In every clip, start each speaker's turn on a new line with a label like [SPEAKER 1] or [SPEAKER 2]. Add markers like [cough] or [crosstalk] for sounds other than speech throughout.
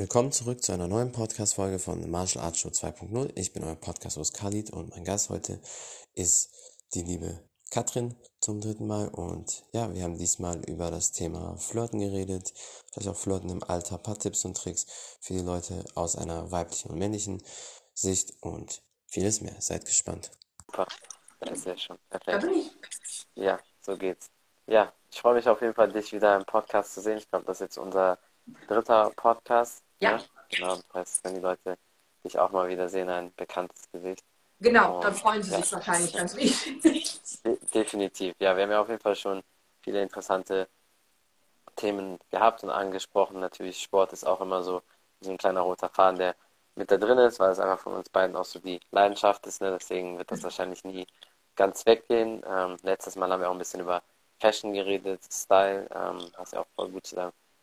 [SPEAKER 1] Willkommen zurück zu einer neuen Podcast-Folge von Martial Arts Show 2.0. Ich bin euer Podcast-Host Khalid und mein Gast heute ist die liebe Katrin zum dritten Mal. Und ja, wir haben diesmal über das Thema Flirten geredet, vielleicht auch Flirten im Alter, ein paar Tipps und Tricks für die Leute aus einer weiblichen und männlichen Sicht und vieles mehr. Seid gespannt.
[SPEAKER 2] Super, ja, sehr schön. Perfekt. Ja, so geht's. Ja, ich freue mich auf jeden Fall, dich wieder im Podcast zu sehen. Ich glaube, das ist jetzt unser dritter Podcast.
[SPEAKER 3] Ja.
[SPEAKER 2] Ne? Genau, das heißt, wenn die Leute dich auch mal wieder sehen, ein bekanntes Gesicht.
[SPEAKER 3] Genau,
[SPEAKER 2] Und,
[SPEAKER 3] dann freuen sie
[SPEAKER 2] ja.
[SPEAKER 3] sich wahrscheinlich ganz riesig. [laughs]
[SPEAKER 2] De definitiv. Ja, wir haben ja auf jeden Fall schon viele interessante Themen gehabt und angesprochen. Natürlich, Sport ist auch immer so, so ein kleiner roter Faden, der mit da drin ist, weil es einfach von uns beiden auch so die Leidenschaft ist. Ne? Deswegen wird das wahrscheinlich nie ganz weggehen. Ähm, letztes Mal haben wir auch ein bisschen über Fashion geredet, Style, ähm, was ja auch voll gut zu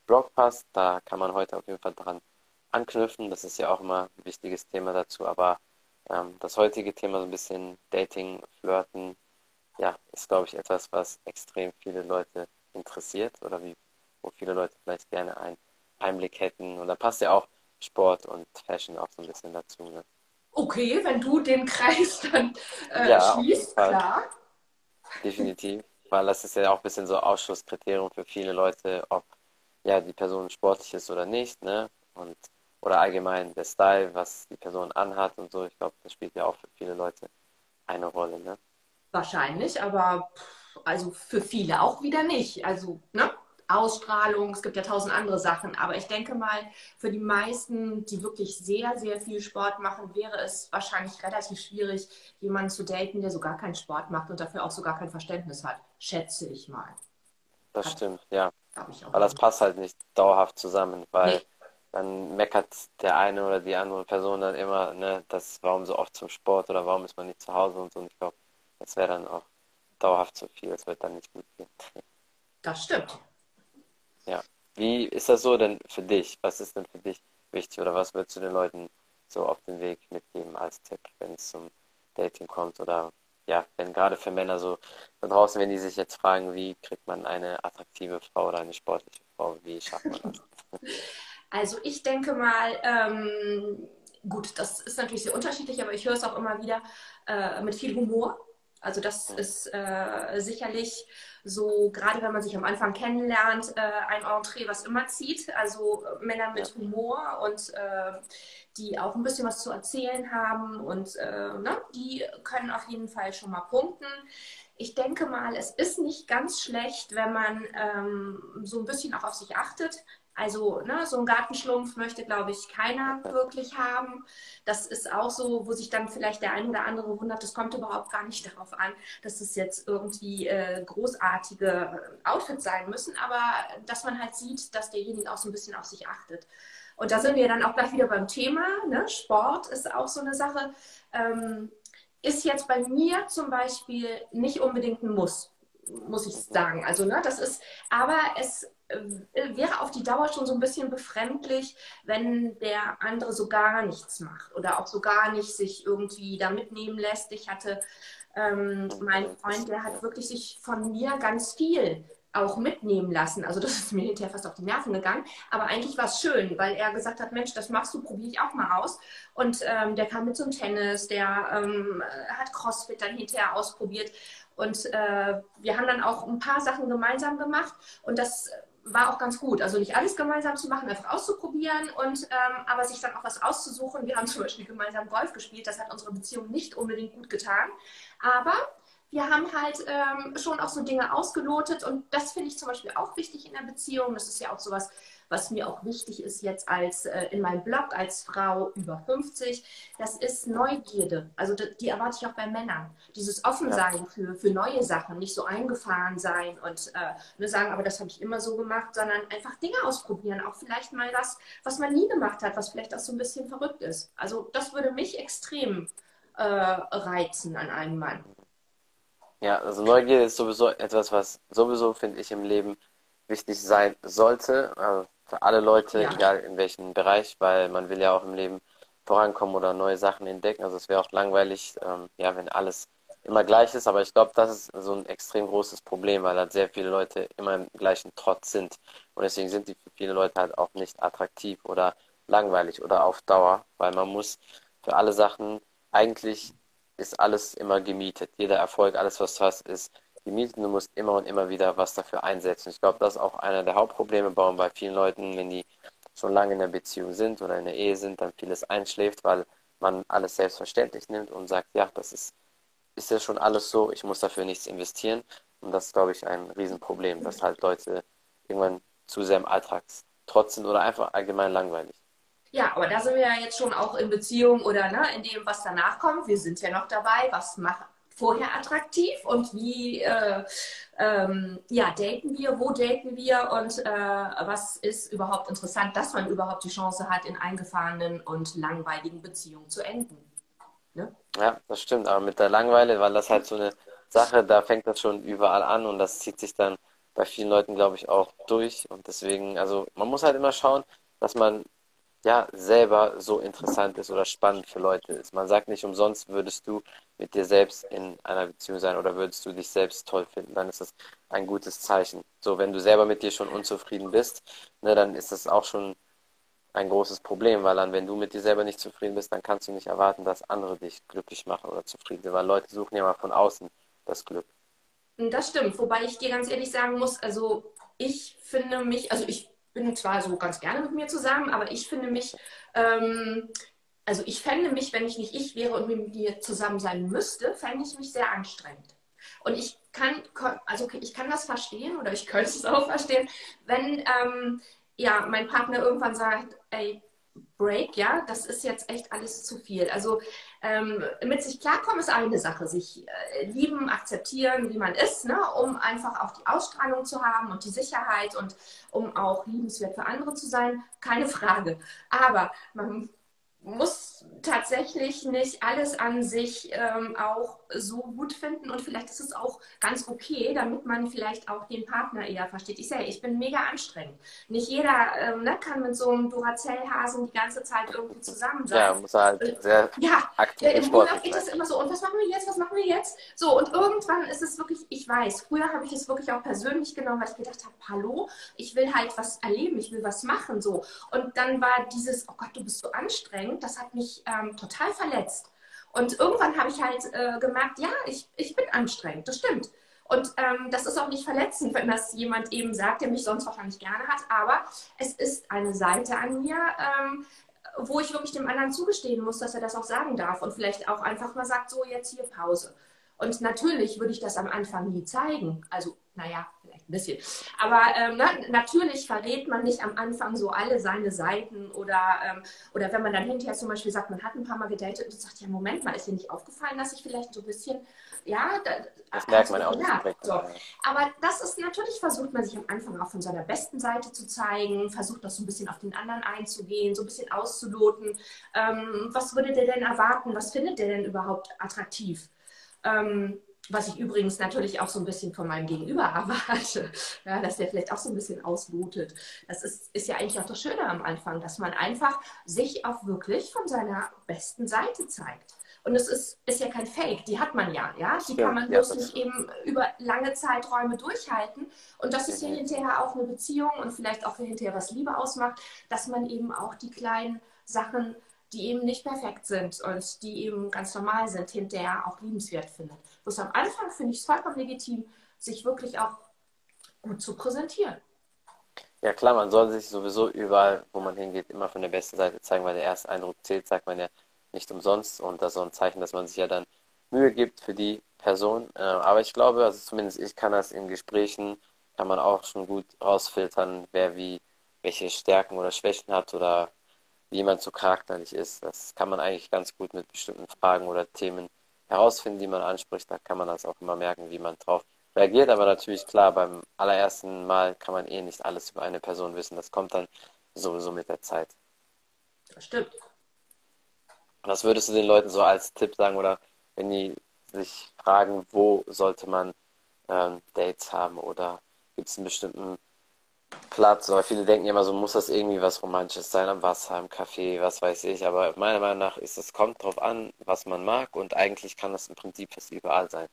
[SPEAKER 2] deinem Blog passt. Da kann man heute auf jeden Fall dran anknüpfen. Das ist ja auch immer ein wichtiges Thema dazu. Aber ähm, das heutige Thema so ein bisschen Dating, Flirten, ja, ist, glaube ich, etwas, was extrem viele Leute interessiert oder wie, wo viele Leute vielleicht gerne einen Einblick hätten. Und da passt ja auch Sport und Fashion auch so ein bisschen dazu. Ne?
[SPEAKER 3] Okay, wenn du den Kreis dann äh,
[SPEAKER 2] Ja,
[SPEAKER 3] schließt, klar.
[SPEAKER 2] Definitiv, weil das ist ja auch ein bisschen so Ausschlusskriterium für viele Leute, ob ja die Person sportlich ist oder nicht, ne? Und oder allgemein der Style, was die Person anhat und so. Ich glaube, das spielt ja auch für viele Leute eine Rolle, ne?
[SPEAKER 3] Wahrscheinlich, aber also für viele auch wieder nicht. Also, ne? Ausstrahlung, es gibt ja tausend andere Sachen, aber ich denke mal, für die meisten, die wirklich sehr, sehr viel Sport machen, wäre es wahrscheinlich relativ schwierig, jemanden zu daten, der so gar keinen Sport macht und dafür auch so gar kein Verständnis hat. Schätze ich mal.
[SPEAKER 2] Das
[SPEAKER 3] Hat-
[SPEAKER 2] stimmt, ja.
[SPEAKER 3] Glaube ich auch.
[SPEAKER 2] Aber das passt halt nicht dauerhaft zusammen, weil
[SPEAKER 3] Nee.
[SPEAKER 2] dann meckert der eine oder die andere Person dann immer, ne, das, warum so oft zum Sport oder warum ist man nicht zu Hause und so. Und ich glaube, das wäre dann auch dauerhaft zu viel. Es wird dann nicht gut gehen.
[SPEAKER 3] Das stimmt.
[SPEAKER 2] Ja. Wie ist das so denn für dich? Was ist denn für dich wichtig oder was würdest du den Leuten so auf den Weg mitgeben als Tipp, wenn es zum Dating kommt oder ja, wenn gerade für Männer so da draußen, wenn die sich jetzt fragen, wie kriegt man eine attraktive Frau oder eine sportliche Frau, wie schafft man das? [laughs]
[SPEAKER 3] Also ich denke mal, ähm, gut, das ist natürlich sehr unterschiedlich, aber ich höre es auch immer wieder äh, mit viel Humor. Also das ist äh, sicherlich so, gerade wenn man sich am Anfang kennenlernt, äh, ein Entree, was immer zieht. Also äh, Männer mit Humor und äh, die auch ein bisschen was zu erzählen haben und äh, ne, die können auf jeden Fall schon mal punkten. Ich denke mal, es ist nicht ganz schlecht, wenn man ähm, so ein bisschen auch auf sich achtet. Also ne, so einen Gartenschlumpf möchte, glaube ich, keiner wirklich haben. Das ist auch so, wo sich dann vielleicht der ein oder andere wundert, es kommt überhaupt gar nicht [laughs] darauf an, dass es jetzt irgendwie äh, großartige Outfits sein müssen, aber dass man halt sieht, dass derjenige auch so ein bisschen auf sich achtet. Und da sind wir dann auch gleich wieder beim Thema. Ne? Sport ist auch so eine Sache. Ähm, ist jetzt bei mir zum Beispiel nicht unbedingt ein Muss, muss ich sagen. Also, ne, das ist, aber es äh, wäre auf die Dauer schon so ein bisschen befremdlich, wenn der andere so gar nichts macht oder auch so gar nicht sich irgendwie da mitnehmen lässt. Ich hatte ähm, meinen Freund, der hat wirklich sich von mir ganz viel auch mitnehmen lassen. Also das ist mir hinterher fast auf die Nerven gegangen. Aber eigentlich war es schön, weil er gesagt hat, Mensch, das machst du, probiere ich auch mal aus. Und ähm, der kam mit zum Tennis, der ähm, hat CrossFit dann hinterher ausprobiert. Und äh, wir haben dann auch ein paar Sachen gemeinsam gemacht. Und das war auch ganz gut. Also nicht alles gemeinsam zu machen, einfach auszuprobieren und ähm, aber sich dann auch was auszusuchen. Wir haben zum Beispiel gemeinsam Golf gespielt. Das hat unsere Beziehung nicht unbedingt gut getan. Aber wir haben halt ähm, schon auch so Dinge ausgelotet und das finde ich zum Beispiel auch wichtig in der Beziehung. Das ist ja auch sowas, was mir auch wichtig ist jetzt als äh, in meinem Blog als Frau über 50. Das ist Neugierde. Also die, die erwarte ich auch bei Männern. Dieses Offensein für, für neue Sachen, nicht so eingefahren sein und äh, nur sagen, aber das habe ich immer so gemacht, sondern einfach Dinge ausprobieren. Auch vielleicht mal was, was man nie gemacht hat, was vielleicht auch so ein bisschen verrückt ist. Also das würde mich extrem äh, reizen an einem Mann.
[SPEAKER 2] Ja, also Neugier ist sowieso etwas, was sowieso, finde ich, im Leben wichtig sein sollte. Also für alle Leute,
[SPEAKER 3] Ja.
[SPEAKER 2] egal in welchem Bereich, weil man will ja auch im Leben vorankommen oder neue Sachen entdecken. Also es wäre auch langweilig, ähm, ja, wenn alles immer gleich ist. Aber ich glaube, das ist so ein extrem großes Problem, weil halt sehr viele Leute immer im gleichen Trotz sind. Und deswegen sind die für viele Leute halt auch nicht attraktiv oder langweilig oder auf Dauer, weil man muss für alle Sachen, eigentlich ist alles immer gemietet. Jeder Erfolg, alles was du hast, ist gemietet du musst immer und immer wieder was dafür einsetzen. Ich glaube, das ist auch einer der Hauptprobleme bei vielen Leuten, wenn die schon lange in einer Beziehung sind oder in der Ehe sind, dann vieles einschläft, weil man alles selbstverständlich nimmt und sagt, ja, das ist, ist ja schon alles so, ich muss dafür nichts investieren. Und das ist, glaube ich, ein Riesenproblem, dass halt Leute irgendwann zu sehr im Alltag trotz sind oder einfach allgemein langweilig.
[SPEAKER 3] Ja, aber da sind wir ja jetzt schon auch in Beziehung oder ne, in dem, was danach kommt. Wir sind ja noch dabei. Was macht vorher attraktiv und wie äh, ähm, ja, daten wir, wo daten wir und äh, was ist überhaupt interessant, dass man überhaupt die Chance hat, in eingefahrenen und langweiligen Beziehungen zu enden.
[SPEAKER 2] Ne? Ja, das stimmt, aber mit der Langeweile, weil das halt so eine Sache, da fängt das schon überall an und das zieht sich dann bei vielen Leuten, glaube ich, auch durch und deswegen, also man muss halt immer schauen, dass man ja selber so interessant ist oder spannend für Leute ist. Man sagt nicht umsonst, würdest du mit dir selbst in einer Beziehung sein oder würdest du dich selbst toll finden, dann ist das ein gutes Zeichen. So, wenn du selber mit dir schon unzufrieden bist, ne, dann ist das auch schon ein großes Problem, weil dann, wenn du mit dir selber nicht zufrieden bist, dann kannst du nicht erwarten, dass andere dich glücklich machen oder zufrieden sind, weil Leute suchen ja mal von außen das Glück.
[SPEAKER 3] Das stimmt, wobei ich dir ganz ehrlich sagen muss, also ich finde mich, also ich bin zwar so ganz gerne mit mir zusammen, aber ich finde mich, ähm, also ich fände mich, wenn ich nicht ich wäre und mit mir zusammen sein müsste, fände ich mich sehr anstrengend. Und ich kann, also ich kann das verstehen oder ich könnte es auch verstehen, wenn ähm, ja mein Partner irgendwann sagt, ey, Break, ja, das ist jetzt echt alles zu viel. Also ähm, mit sich klarkommen ist eine Sache, sich äh, lieben, akzeptieren, wie man ist, ne, um einfach auch die Ausstrahlung zu haben und die Sicherheit und um auch liebenswert für andere zu sein, keine Frage. Aber man muss tatsächlich nicht alles an sich ähm, auch so gut finden und vielleicht ist es auch ganz okay, damit man vielleicht auch den Partner eher versteht. Ich sage, ich bin mega anstrengend. Nicht jeder ähm, ne, kann mit so einem Duracell-Hasen die ganze Zeit irgendwie zusammen sein.
[SPEAKER 2] Ja, muss halt sehr
[SPEAKER 3] ja, aktiv im Urlaub geht das immer so, und was machen wir jetzt, was machen wir jetzt? So, und irgendwann ist es wirklich, ich weiß, früher habe ich es wirklich auch persönlich genommen, weil ich gedacht habe, hallo, ich will halt was erleben, ich will was machen, so. Und dann war dieses, oh Gott, du bist so anstrengend, das hat mich ähm, total verletzt. Und irgendwann habe ich halt äh, gemerkt, ja, ich, ich bin anstrengend, das stimmt. Und ähm, das ist auch nicht verletzend, wenn das jemand eben sagt, der mich sonst wahrscheinlich gerne hat. Aber es ist eine Seite an mir, ähm, wo ich wirklich dem anderen zugestehen muss, dass er das auch sagen darf. Und vielleicht auch einfach mal sagt, so jetzt hier Pause. Und natürlich würde ich das am Anfang nie zeigen. Also, naja, ein bisschen. Aber ähm, na, natürlich verrät man nicht am Anfang so alle seine Seiten oder, ähm, oder wenn man dann hinterher zum Beispiel sagt, man hat ein paar Mal gedatet und sagt, ja, Moment mal, ist dir nicht aufgefallen, dass ich vielleicht so ein bisschen, ja, da,
[SPEAKER 2] das merkt man auch
[SPEAKER 3] ja, so. Aber das ist natürlich, versucht man sich am Anfang auch von seiner besten Seite zu zeigen, versucht das so ein bisschen auf den anderen einzugehen, so ein bisschen auszuloten. Ähm, was würde der denn erwarten? Was findet der denn überhaupt attraktiv? Ähm, was ich übrigens natürlich auch so ein bisschen von meinem Gegenüber [laughs] erwarte, ja, dass der vielleicht auch so ein bisschen auslotet. Das ist, ist ja eigentlich auch das Schöne am Anfang, dass man einfach sich auch wirklich von seiner besten Seite zeigt. Und es ist, ist ja kein Fake, die hat man ja, ja. Die kann man bloß ja, nicht eben über lange Zeiträume durchhalten. Und das ist ja hinterher auch eine Beziehung und vielleicht auch hinterher was Liebe ausmacht, dass man eben auch die kleinen Sachen die eben nicht perfekt sind und die eben ganz normal sind, hinterher auch liebenswert findet. Bloß am Anfang finde ich es vollkommen legitim, sich wirklich auch gut zu präsentieren.
[SPEAKER 2] Ja klar, man soll sich sowieso überall, wo man hingeht, immer von der besten Seite zeigen, weil der erste Eindruck zählt, sagt man ja nicht umsonst und das ist so ein Zeichen, dass man sich ja dann Mühe gibt für die Person. Äh, aber ich glaube, also zumindest ich kann das in Gesprächen, kann man auch schon gut rausfiltern, wer wie welche Stärken oder Schwächen hat oder wie jemand so charakterlich ist. Das kann man eigentlich ganz gut mit bestimmten Fragen oder Themen herausfinden, die man anspricht. Da kann man das auch immer merken, wie man drauf reagiert. Aber natürlich, klar, beim allerersten Mal kann man eh nicht alles über eine Person wissen. Das kommt dann sowieso mit der Zeit.
[SPEAKER 3] Das stimmt.
[SPEAKER 2] Was würdest du den Leuten so als Tipp sagen oder wenn die sich fragen, wo sollte man ähm, Dates haben oder gibt es einen bestimmten Platz, aber viele denken immer so, muss das irgendwie was Romantisches sein, am Wasser, im Café, was weiß ich. Aber meiner Meinung nach ist es, kommt drauf an, was man mag und eigentlich kann das im Prinzip fast überall sein.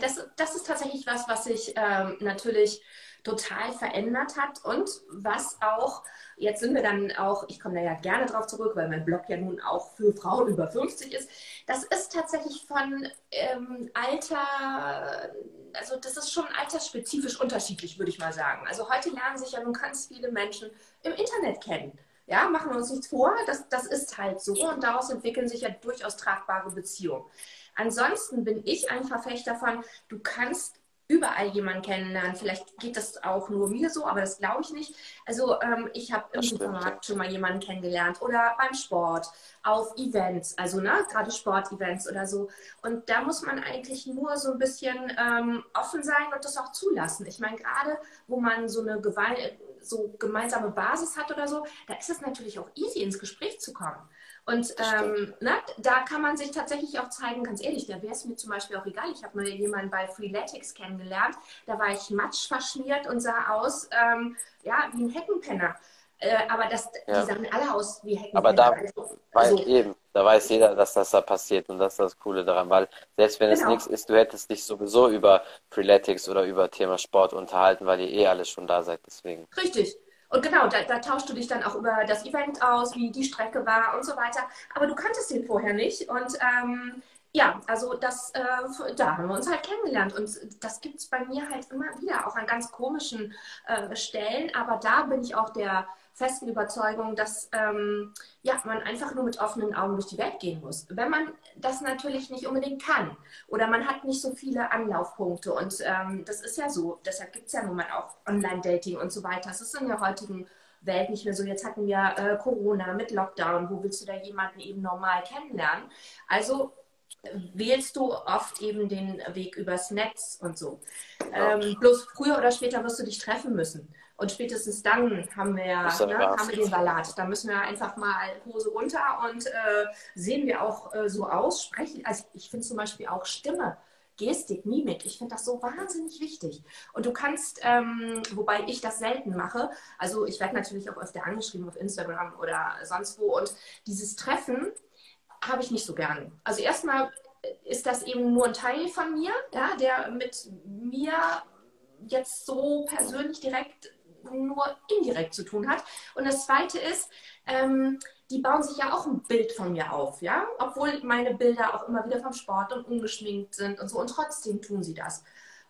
[SPEAKER 3] Das, das ist tatsächlich was, was ich ähm, natürlich total verändert hat und was auch, jetzt sind wir dann auch, ich komme da ja gerne drauf zurück, weil mein Blog ja nun auch für Frauen über 50 ist, das ist tatsächlich von ähm, Alter, also das ist schon altersspezifisch unterschiedlich, würde ich mal sagen. Also heute lernen sich ja nun ganz viele Menschen im Internet kennen. Ja, machen wir uns nichts vor, das, das ist halt so und daraus entwickeln sich ja durchaus tragbare Beziehungen. Ansonsten bin ich ein Verfechter davon, du kannst überall jemanden kennenlernen. Vielleicht geht das auch nur mir so, aber das glaube ich nicht. Also ähm, ich habe im Supermarkt schon mal jemanden kennengelernt oder beim Sport, auf Events, also ne, gerade Sportevents oder so. Und da muss man eigentlich nur so ein bisschen ähm, offen sein und das auch zulassen. Ich meine, gerade wo man so eine Gewalt, so gemeinsame Basis hat oder so, da ist es natürlich auch easy, ins Gespräch zu kommen. Und ähm, ne, da kann man sich tatsächlich auch zeigen, ganz ehrlich, da wäre es mir zum Beispiel auch egal. Ich habe mal jemanden bei Freeletics kennengelernt, da war ich matsch verschmiert und sah aus ähm, ja, wie ein Heckenpenner. Äh, aber das, ja. die sahen alle aus wie Heckenpenner.
[SPEAKER 2] Aber da, also, also, eben, da weiß jeder, dass das da passiert und das ist das Coole daran, weil selbst wenn genau. es nichts ist, du hättest dich sowieso über Freeletics oder über Thema Sport unterhalten, weil ihr eh alles schon da seid, deswegen.
[SPEAKER 3] Richtig. Und genau, da, da tauschst du dich dann auch über das Event aus, wie die Strecke war und so weiter. Aber du kanntest den vorher nicht. Und ähm, ja, also das, äh, da haben wir uns halt kennengelernt. Und das gibt es bei mir halt immer wieder, auch an ganz komischen äh, Stellen. Aber da bin ich auch der festen Überzeugung, dass ähm, ja, man einfach nur mit offenen Augen durch die Welt gehen muss. Wenn man das natürlich nicht unbedingt kann oder man hat nicht so viele Anlaufpunkte und ähm, das ist ja so, deshalb gibt es ja nun mal auch Online-Dating und so weiter. Das ist in der heutigen Welt nicht mehr so. Jetzt hatten wir äh, Corona mit Lockdown. Wo willst du da jemanden eben normal kennenlernen? Also wählst du oft eben den Weg übers Netz und so. Ähm, bloß früher oder später wirst du dich treffen müssen. Und spätestens dann haben wir, ne, haben wir den Salat. Da müssen wir einfach mal Hose runter und äh, sehen wir auch äh, so aus, sprechen. Also ich finde zum Beispiel auch Stimme. Gestik, Mimik, ich finde das so wahnsinnig wichtig. Und du kannst, ähm, wobei ich das selten mache, also ich werde natürlich auch öfter angeschrieben auf Instagram oder sonst wo und dieses Treffen habe ich nicht so gern. Also erstmal ist das eben nur ein Teil von mir, ja, der mit mir jetzt so persönlich direkt nur indirekt zu tun hat. Und das Zweite ist, ähm, die bauen sich ja auch ein Bild von mir auf, ja, obwohl meine Bilder auch immer wieder vom Sport und ungeschminkt sind und so. Und trotzdem tun sie das.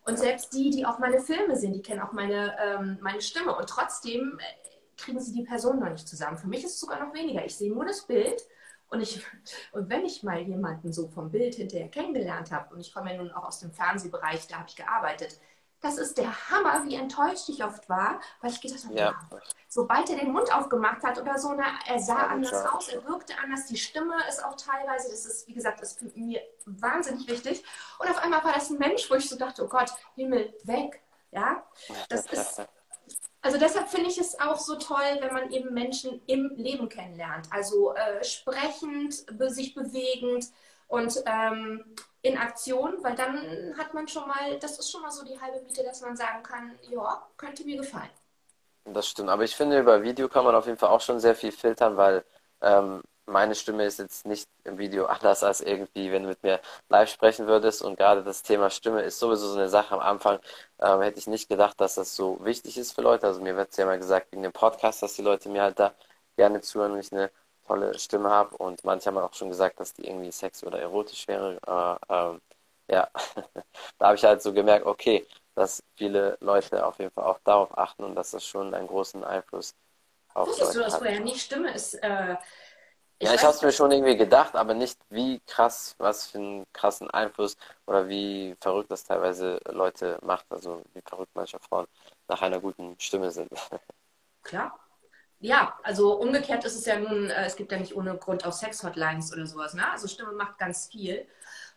[SPEAKER 3] Und selbst die, die auch meine Filme sehen, die kennen auch meine, ähm, meine Stimme. Und trotzdem äh, kriegen sie die Person noch nicht zusammen. Für mich ist es sogar noch weniger. Ich sehe nur das Bild. Und, ich, und wenn ich mal jemanden so vom Bild hinterher kennengelernt habe, und ich komme ja nun auch aus dem Fernsehbereich, da habe ich gearbeitet, das ist der Hammer, wie enttäuscht ich oft war, weil ich gedacht habe, ja. sobald er den Mund aufgemacht hat oder so, na, er sah ja, anders ja. aus, er wirkte anders, die Stimme ist auch teilweise, das ist, wie gesagt, das ist mir wahnsinnig wichtig. Und auf einmal war das ein Mensch, wo ich so dachte, oh Gott, Himmel, weg. Ja, das ist, also deshalb finde ich es auch so toll, wenn man eben Menschen im Leben kennenlernt. Also äh, sprechend, sich bewegend und ähm, in Aktion, weil dann hat man schon mal, das ist schon mal so die halbe Miete, dass man sagen kann, ja, könnte mir gefallen.
[SPEAKER 2] Das stimmt, aber ich finde, über Video kann man auf jeden Fall auch schon sehr viel filtern, weil ähm, meine Stimme ist jetzt nicht im Video anders als irgendwie, wenn du mit mir live sprechen würdest. Und gerade das Thema Stimme ist sowieso so eine Sache. Am Anfang ähm, hätte ich nicht gedacht, dass das so wichtig ist für Leute. Also mir wird es ja mal gesagt wegen dem Podcast, dass die Leute mir halt da gerne zuhören und ich eine tolle Stimme habe und manche haben auch schon gesagt, dass die irgendwie sexy oder erotisch wäre. Aber ähm, ja, [laughs] da habe ich halt so gemerkt, okay, dass viele Leute auf jeden Fall auch darauf achten und dass das schon einen großen Einfluss
[SPEAKER 3] auf Wusstest Leute du das hat. vorher nicht? Stimme ist. Äh,
[SPEAKER 2] ja, ich habe es mir schon irgendwie gedacht, aber nicht wie krass, was für einen krassen Einfluss oder wie verrückt das teilweise Leute macht. Also wie verrückt manche Frauen nach einer guten Stimme sind. [laughs]
[SPEAKER 3] Klar, ja, also umgekehrt ist es ja nun, äh, es gibt ja nicht ohne Grund auch Sex-Hotlines oder sowas. Ne? Also Stimme macht ganz viel.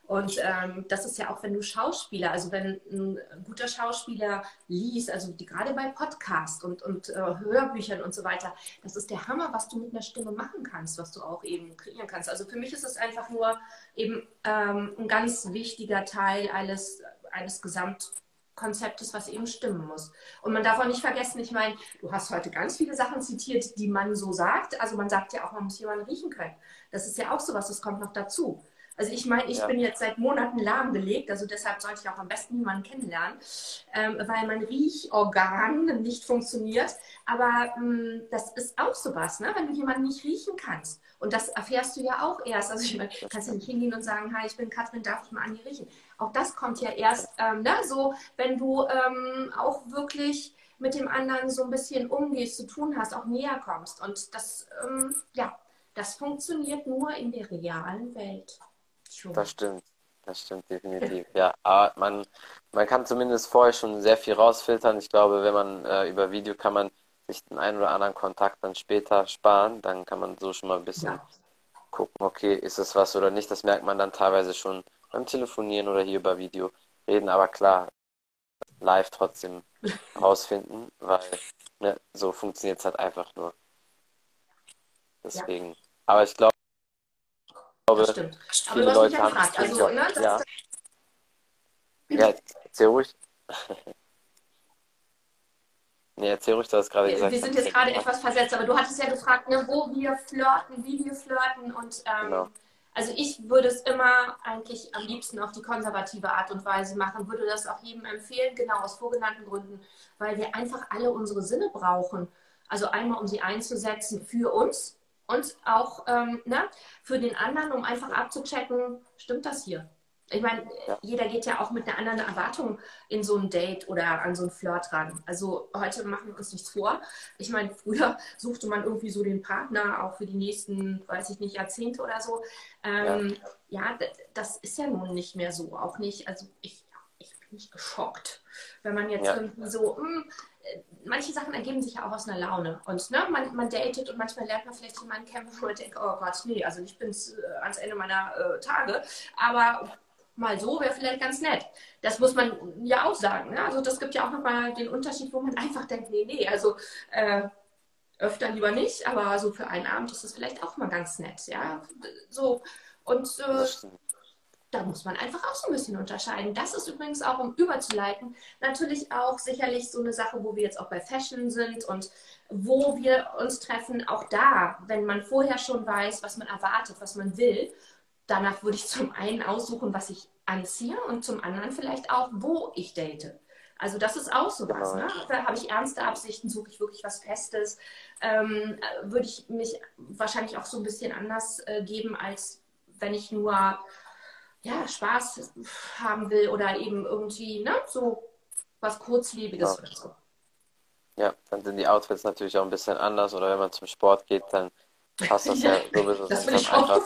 [SPEAKER 3] Und ähm, das ist ja auch, wenn du Schauspieler, also wenn ein guter Schauspieler liest, also die, gerade bei Podcasts und, und äh, Hörbüchern und so weiter, das ist der Hammer, was du mit einer Stimme machen kannst, was du auch eben kreieren kannst. Also für mich ist es einfach nur eben ähm, ein ganz wichtiger Teil eines, eines Gesamt was eben stimmen muss. Und man darf auch nicht vergessen, ich meine, du hast heute ganz viele Sachen zitiert, die man so sagt. Also man sagt ja auch, man muss jemanden riechen können. Das ist ja auch sowas, das kommt noch dazu. Also ich meine, ich ja. bin jetzt seit Monaten lahmgelegt, also deshalb sollte ich auch am besten jemanden kennenlernen, ähm, weil mein Riechorgan nicht funktioniert. Aber ähm, das ist auch sowas, ne? wenn du jemanden nicht riechen kannst. Und das erfährst du ja auch erst. Also ich meine, du kannst ja nicht hingehen und sagen, hi, ich bin Katrin, darf ich mal an dir riechen? Auch das kommt ja erst, ähm, ne? so wenn du ähm, auch wirklich mit dem anderen so ein bisschen umgehst, zu tun hast, auch näher kommst. Und das, ähm, ja, das funktioniert nur in der realen Welt.
[SPEAKER 2] Schon. Das stimmt. Das stimmt [laughs] definitiv. Ja, aber man, man kann zumindest vorher schon sehr viel rausfiltern. Ich glaube, wenn man äh, über Video kann man sich den einen oder anderen Kontakt dann später sparen. Dann kann man so schon mal ein bisschen ja. gucken, okay, ist es was oder nicht. Das merkt man dann teilweise schon beim Telefonieren oder hier über Video reden. Aber klar, live trotzdem [laughs] rausfinden, weil ne, so funktioniert es halt einfach nur. Deswegen. Ja. Aber ich glaube,
[SPEAKER 3] glaube, viele Leute haben gefragt. Also, ne,
[SPEAKER 2] ja. ja, erzähl ruhig. [laughs] nee, erzähl ruhig, du hast gerade
[SPEAKER 3] wir,
[SPEAKER 2] gesagt.
[SPEAKER 3] Wir sind jetzt gerade etwas versetzt, aber du hattest ja gefragt, ne, wo wir flirten, wie wir flirten und ähm, genau. Also ich würde es immer eigentlich am liebsten auf die konservative Art und Weise machen, würde das auch jedem empfehlen, genau aus vorgenannten Gründen, weil wir einfach alle unsere Sinne brauchen. Also einmal, um sie einzusetzen für uns und auch ähm, ne, für den anderen, um einfach abzuchecken, stimmt das hier? Ich meine, ja. jeder geht ja auch mit einer anderen Erwartung in so ein Date oder an so ein Flirt ran. Also heute machen wir uns nichts vor. Ich meine, früher [laughs] suchte man irgendwie so den Partner auch für die nächsten, weiß ich nicht, Jahrzehnte oder so. Ähm, ja. ja, das ist ja nun nicht mehr so. Auch nicht, also ich, ich bin nicht geschockt, wenn man jetzt ja. irgendwie so, mh, hm, manche Sachen ergeben sich ja auch aus einer Laune. Und ne, man, man datet und manchmal lernt man vielleicht jemanden kennen, wo man denkt, oh Gott, nee, also ich bin äh, ans Ende meiner äh, Tage. Aber mal so wäre vielleicht ganz nett. Das muss man ja auch sagen. Ne? Also das gibt ja auch nochmal den Unterschied, wo man [laughs] einfach denkt, nee, nee, also äh, öfter lieber nicht, aber so für einen Abend ist das vielleicht auch mal ganz nett. Ja, so. Und äh, da muss man einfach auch so ein bisschen unterscheiden. Das ist übrigens auch, um überzuleiten, natürlich auch sicherlich so eine Sache, wo wir jetzt auch bei Fashion sind und wo wir uns treffen. Auch da, wenn man vorher schon weiß, was man erwartet, was man will, danach würde ich zum einen aussuchen, was ich anziehe und zum anderen vielleicht auch, wo ich date. Also das ist auch so was. Ne? Da habe ich ernste Absichten, suche ich wirklich was Festes. Ähm, würde ich mich wahrscheinlich auch so ein bisschen anders äh, geben, als wenn ich nur ja, Spaß haben will oder eben irgendwie ne, so was Kurzlebiges ja. oder so.
[SPEAKER 2] Ja, dann sind die Outfits natürlich auch ein bisschen anders oder wenn man zum Sport geht, dann passt das [laughs] ja, ja sowieso
[SPEAKER 3] das dann einfach.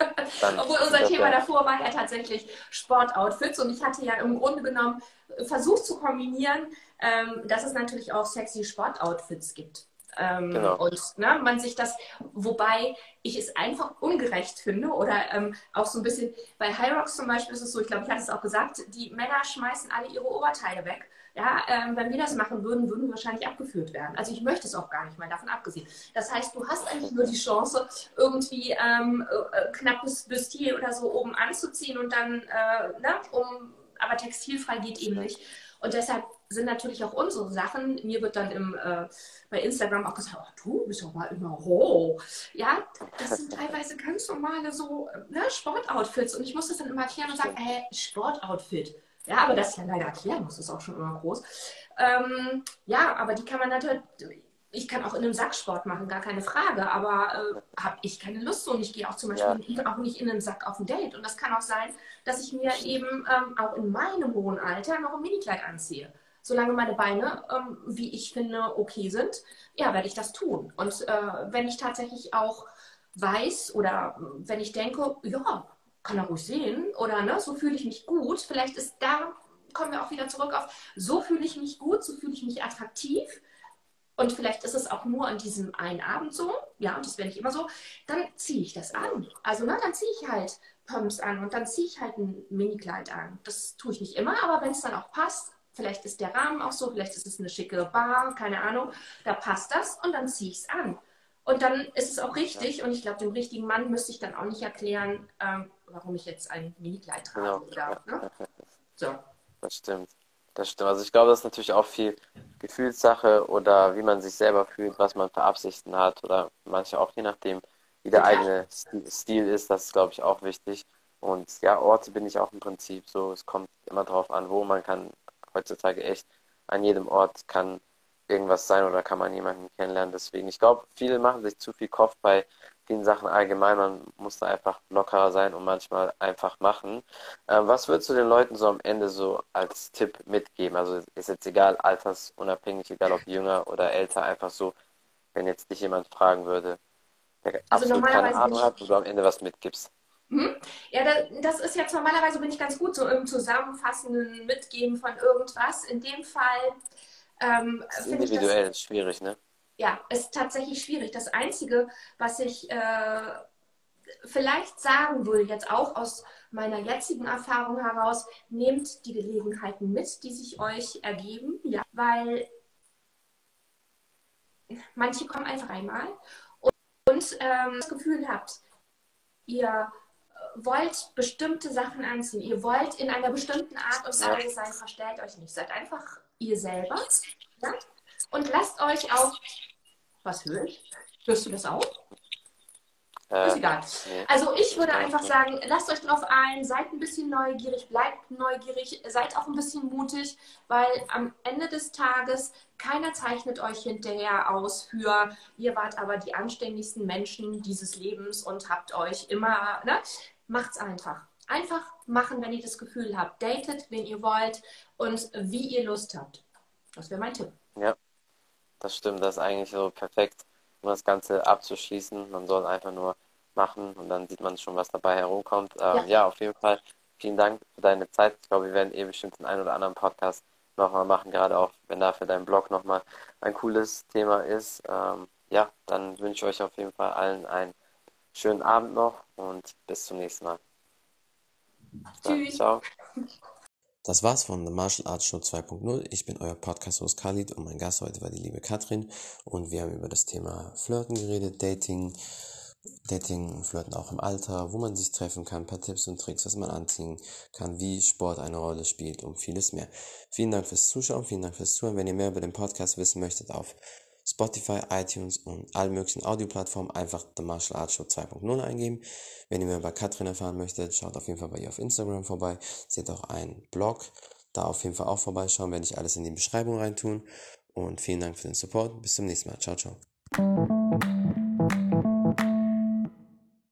[SPEAKER 3] [laughs] Obwohl unser Thema davor war ja tatsächlich Sportoutfits und ich hatte ja im Grunde genommen versucht zu kombinieren, ähm, dass es natürlich auch sexy Sportoutfits gibt. Ähm, genau. Und ne, man sich das, wobei ich es einfach ungerecht finde oder ähm, auch so ein bisschen, bei High Rocks zum Beispiel ist es so, ich glaube, ich hatte es auch gesagt, die Männer schmeißen alle ihre Oberteile weg. Ja, ähm, wenn wir das machen würden, würden wir wahrscheinlich abgeführt werden. Also ich möchte es auch gar nicht mal davon abgesehen. Das heißt, du hast eigentlich nur die Chance, irgendwie ähm, äh, knappes Bustier oder so oben anzuziehen und dann, äh, ne, um, aber textilfrei geht eben nicht. Und deshalb sind natürlich auch unsere Sachen. Mir wird dann im, äh, bei Instagram auch gesagt, oh, du bist doch mal immer roh. Ja, das sind teilweise ganz normale so ne, Sportoutfits. Und ich muss das dann immer erklären und sagen, äh, Sportoutfit. Ja, aber das ist ja leider erklären muss, ist auch schon immer groß. Ähm, ja, aber die kann man natürlich, ich kann auch in einem Sacksport machen, gar keine Frage, aber äh, habe ich keine Lust so und ich gehe auch zum Beispiel ja. auch nicht in einen Sack auf ein Date. Und das kann auch sein, dass ich mir eben ähm, auch in meinem hohen Alter noch ein Minikleid anziehe solange meine Beine, ähm, wie ich finde, okay sind, ja, werde ich das tun. Und äh, wenn ich tatsächlich auch weiß oder wenn ich denke, ja, kann er ruhig sehen oder ne, so fühle ich mich gut, vielleicht ist da, kommen wir auch wieder zurück auf, so fühle ich mich gut, so fühle ich mich attraktiv. Und vielleicht ist es auch nur an diesem einen Abend so, ja, und das wäre nicht immer so, dann ziehe ich das an. Also, ne, dann ziehe ich halt Pumps an und dann ziehe ich halt ein Minikleid an. Das tue ich nicht immer, aber wenn es dann auch passt, Vielleicht ist der Rahmen auch so, vielleicht ist es eine schicke Bar, keine Ahnung. Da passt das und dann ziehe ich es an. Und dann ist es auch richtig. Und ich glaube, dem richtigen Mann müsste ich dann auch nicht erklären, ähm, warum ich jetzt ein Minikleid trage. Genau. Oder, ne? [laughs]
[SPEAKER 2] so. Das stimmt. Das stimmt. Also ich glaube, das ist natürlich auch viel Gefühlssache oder wie man sich selber fühlt, was man für Absichten hat oder manche auch je nachdem, wie der ja. eigene Stil ist. Das ist, glaube ich, auch wichtig. Und ja, Orte bin ich auch im Prinzip so. Es kommt immer drauf an, wo man kann heutzutage echt an jedem Ort kann irgendwas sein oder kann man jemanden kennenlernen. Deswegen, ich glaube, viele machen sich zu viel Kopf bei vielen Sachen allgemein. Man muss da einfach lockerer sein und manchmal einfach machen. Ähm, was würdest du den Leuten so am Ende so als Tipp mitgeben? Also ist jetzt egal, altersunabhängig, egal ob jünger oder älter, einfach so, wenn jetzt dich jemand fragen würde, der also absolut keine Ahnung hat, wo du am Ende was mitgibst.
[SPEAKER 3] Hm? Ja, das ist jetzt normalerweise bin ich ganz gut so im zusammenfassenden Mitgeben von irgendwas. In dem Fall
[SPEAKER 2] ähm, individuell das, schwierig, ne?
[SPEAKER 3] Ja, ist tatsächlich schwierig. Das Einzige, was ich äh, vielleicht sagen würde, jetzt auch aus meiner jetzigen Erfahrung heraus, nehmt die Gelegenheiten mit, die sich euch ergeben, ja, weil manche kommen einfach einmal und, und ähm, das Gefühl habt, ihr wollt bestimmte Sachen anziehen, ihr wollt in einer bestimmten Art und Weise sein, verstellt euch nicht. Seid einfach ihr selber ja? und lasst euch auch. Was höre ich? Hörst du das auch? Äh, ist egal. Also ich würde einfach sagen, lasst euch drauf ein, seid ein bisschen neugierig, bleibt neugierig, seid auch ein bisschen mutig, weil am Ende des Tages keiner zeichnet euch hinterher aus für, ihr wart aber die anständigsten Menschen dieses Lebens und habt euch immer, ne? Macht's einfach. Einfach machen, wenn ihr das Gefühl habt. Datet, wen ihr wollt und wie ihr Lust habt. Das wäre mein Tipp.
[SPEAKER 2] Ja, das stimmt. Das ist eigentlich so perfekt, um das Ganze abzuschließen. Man soll einfach nur machen und dann sieht man schon, was dabei herumkommt. Ähm, ja. ja. auf jeden Fall vielen Dank für deine Zeit. Ich glaube, wir werden eh bestimmt den einen oder anderen Podcast nochmal machen, gerade auch, wenn da für deinen Blog nochmal ein cooles Thema ist. Ähm, ja, dann wünsche ich euch auf jeden Fall allen einen schönen Abend noch und bis zum nächsten Mal.
[SPEAKER 3] Tschüss. Ciao.
[SPEAKER 1] Das war's von The Martial Arts Show 2.0. Ich bin euer Podcast-Host Khalid und mein Gast heute war die liebe Katrin und wir haben über das Thema Flirten geredet, Dating, Dating, Flirten auch im Alter, wo man sich treffen kann, ein paar Tipps und Tricks, was man anziehen kann, wie Sport eine Rolle spielt und vieles mehr. Vielen Dank fürs Zuschauen, vielen Dank fürs Zuhören. Wenn ihr mehr über den Podcast wissen möchtet, auf Spotify, iTunes und allen möglichen Audioplattformen einfach The Martial Arts Show 2.0 eingeben. Wenn ihr mehr über Katrin erfahren möchtet, schaut auf jeden Fall bei ihr auf Instagram vorbei. Sie hat auch einen Blog. Da auf jeden Fall auch vorbeischauen, werde ich alles in die Beschreibung reintun. Und vielen Dank für den Support. Bis zum nächsten Mal. Ciao, ciao.